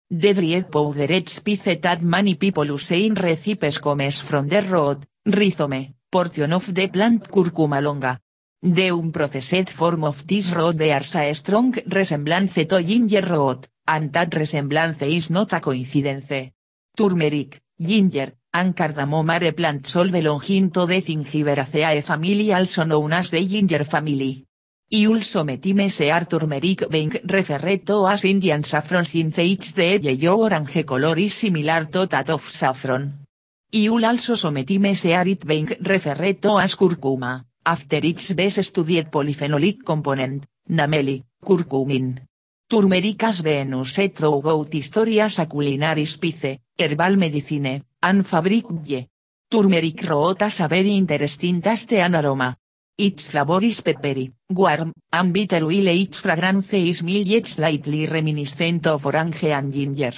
The dried powdered spice that many people use in recipes comes from the root, rhizome, portion of the plant curcuma longa. The unprocessed form of this root bears a strong resemblance to ginger root, and that resemblance is not a coincidence. Turmeric, ginger, and cardamom are plants all belonging to the Zingiberaceae family also known as the ginger family. Iul sometimes are turmeric being referred to as Indian saffron since the yellow orange color is similar to that of saffron. Iul also sometimes are it being referred to as curcuma, after its best studied polyphenolic component, namely, curcumin. Turmeric has been used throughout history as a culinary spice, herbal medicine, and fabric ye. Turmeric root has a very interesting taste and aroma. Its flavor is peppery, warm, and bitter while its fragrance is mild slightly reminiscent of orange and ginger.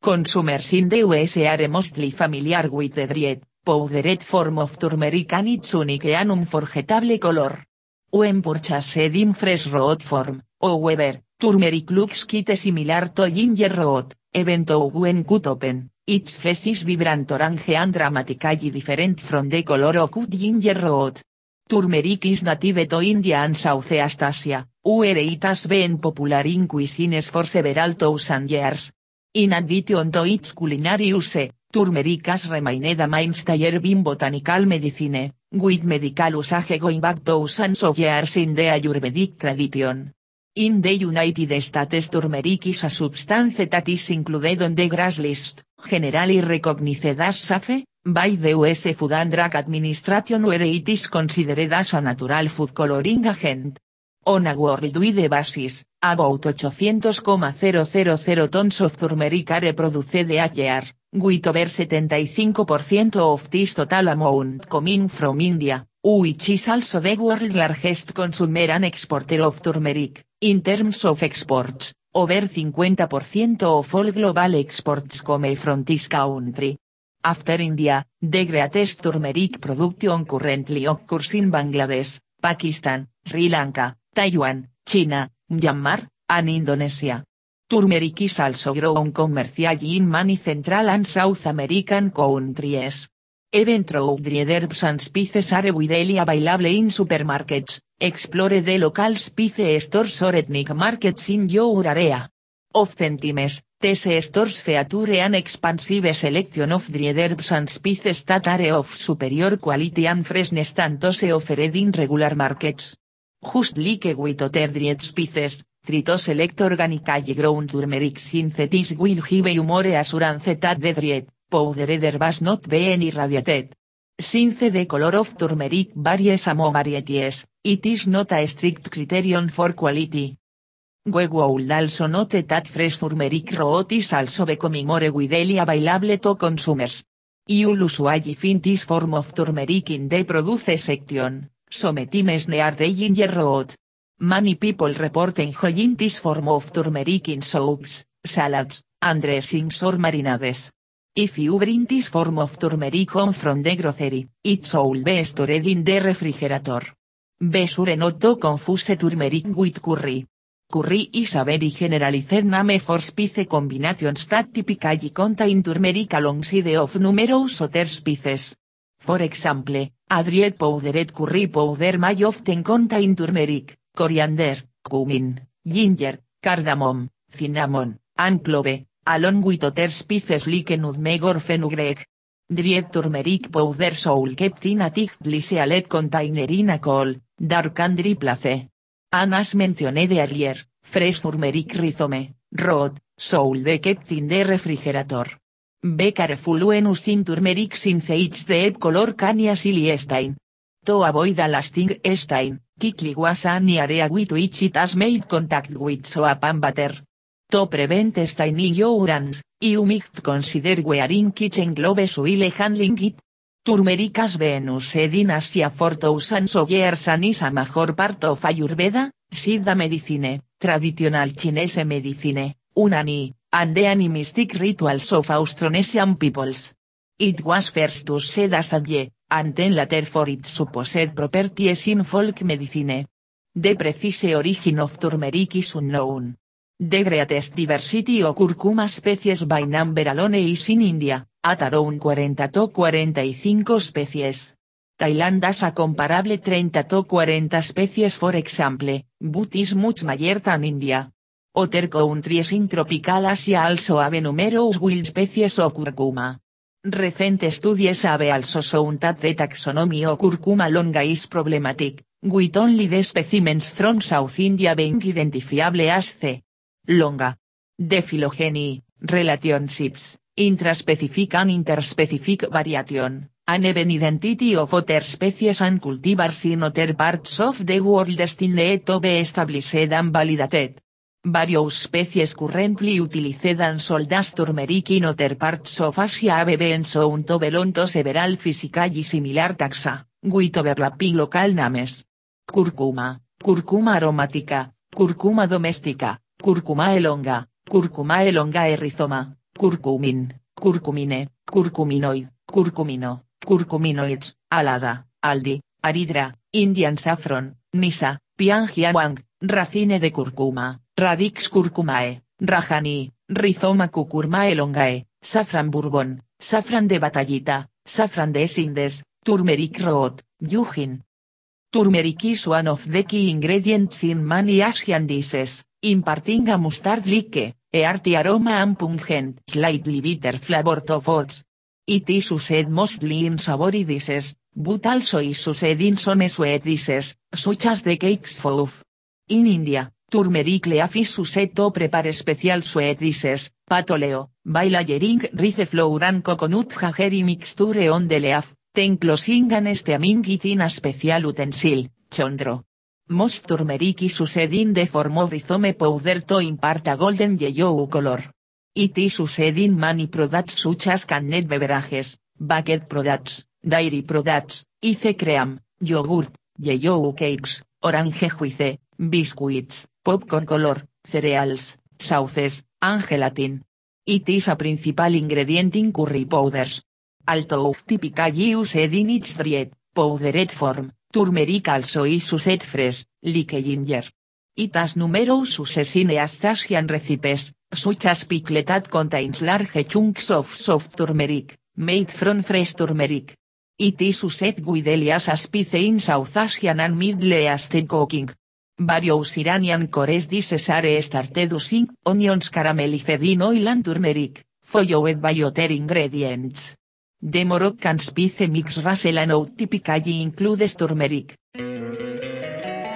Consumers in the US are mostly familiar with the dried, powdered form of turmeric and its unique and unforgettable color. When purchased in fresh root form, however, turmeric looks quite similar to ginger root, even though when cut open, its flesh is vibrant orange and dramatically different from the color of cut ginger root. Turmeric is native to India and Southeast Asia, where it has been popular in cuisines for several thousand years. In addition to its culinary use, turmeric has remained a mainstay in botanical medicine, with medical usage going back thousands of years in the Ayurvedic tradition. In the United States turmeric is a substance that is included on the GRAS list, generally recognized as safe, by the US Food and Drug Administration where it is considered as a natural food coloring agent. On a worldwide basis, about 800,000 tons of turmeric are produced a year, with over 75% of this total amount coming from India, which is also the world's largest consumer and exporter of turmeric, in terms of exports, over 50% of all global exports come from this country. After India, the greatest turmeric production currently occurs in Bangladesh, Pakistan, Sri Lanka, Taiwan, China, Myanmar, and Indonesia. Turmeric is also grown commercially in many Central and South American countries. Even though dried herbs and spices are widely available in supermarkets, explore the local spice stores or ethnic markets in your area. Oftentimes, these stores feature an expansive selection of dried herbs and spices that are of superior quality and freshness than those offered in regular markets. Just like with other dried spices, try to select organically grown turmeric synthetis will give you more assurance that the dried, powdered herbs not being irradiated. Since the color of turmeric varies among varieties, it is not a strict criterion for quality. We would also note that fresh turmeric root is also becoming more widely available to consumers. You'll usually find this form of turmeric in the produce section, sometimes near the ginger root. Many people report enjoying this form of turmeric in soups, salads, and dressings or marinades. If you bring this form of turmeric home from the grocery, it should be stored in the refrigerator. Be sure not to confuse turmeric with curry. Curry is a very generalized name for spice combinations that typically contain turmeric alongside of numerous other spices. For example, a dried powdered curry powder may often contain turmeric, coriander, cumin, ginger, cardamom, cinnamon, and clove, along with other spices like nutmeg fenugreek. Dried turmeric powder soul kept in a tightly sealed container in a cool, dark and dry place. And as mentioned earlier, fresh turmeric rhizome, root, Soul de kept in the refrigerator. Be careful when using turmeric since it's the color can easily stain. To avoid a lasting stain, quickly was area with it has made contact with soap and. To prevent staining your hands, you might consider wearing kitchen gloves while handling it. Turmeric has been used in Asia for thousands of years and is a major part of Ayurveda, Siddha medicine, traditional Chinese medicine, Unani, and the animistic rituals of Austronesian peoples. It was first used as a then later for its supposed properties in folk medicine. The precise origin of turmeric is unknown. The greatest diversity of curcuma species by number alone is in India, at around 40 to 45 species. Thailand has a comparable 30 to 40 species for example, but is much higher than India. Other countries in tropical Asia also have numerous wild species of curcuma. Recent studies have also shown that the taxonomy of curcuma longa is problematic, with only the specimens from South India being identifiable as C. longa. The phylogeny, relationships, intraspecific and interspecific variation, and even identity of other species and cultivars in other parts of the world destined to be established and validated. Various species currently utilized and sold as turmeric in other parts of Asia have been shown to belong to several similar taxa, with overlapping local names. Curcuma, curcuma aromática, curcuma domestica, curcuma elonga, curcuma elonga erizoma, curcumin, curcumine, curcuminoid, curcumino, curcuminoids, alada, aldi, aridra, Indian saffron, nisa, piangianwang, racine de curcuma, Radix curcumae, Rajani, Rizoma cucurmae longae, Safran bourbon, Safran de batallita, Safran de esindes, Turmeric root, Yujin. Turmeric is one of the key ingredients in many Asian dishes, imparting a mustard like, a arty aroma and pungent, slightly bitter flavor to foods. It is used mostly in savory dishes, but also is used in some sweet dishes, such as the cakes fouf. In India, Turmeric leaf is used to prepare special sweet dishes, patoleo, by layering rice flour and coconut jaggery mixture on the leaf, then closing and steaming it in special utensil, chondro. Most turmeric is used in the form of powder to impart a golden yellow color. It is used in many products such as canned beverages, baked products, dairy products, ice cream, yogurt, yellow cakes, orange juice, biscuits, popcorn color, cereals, sauces, and gelatin. It is a principal ingredient in curry powders. Although typically used in its dried, powdered form, turmeric also is used fresh, like ginger. It has numerous uses in Asian recipes, such as pickle that contains large chunks of soft turmeric, made from fresh turmeric. It is used with Elias as in South Asian and Middle Eastern cooking. Various Iranian cores dishes are started using onions caramelized in oil and turmeric, followed by other ingredients. The Moroccan spice mix Russell and typically includes turmeric.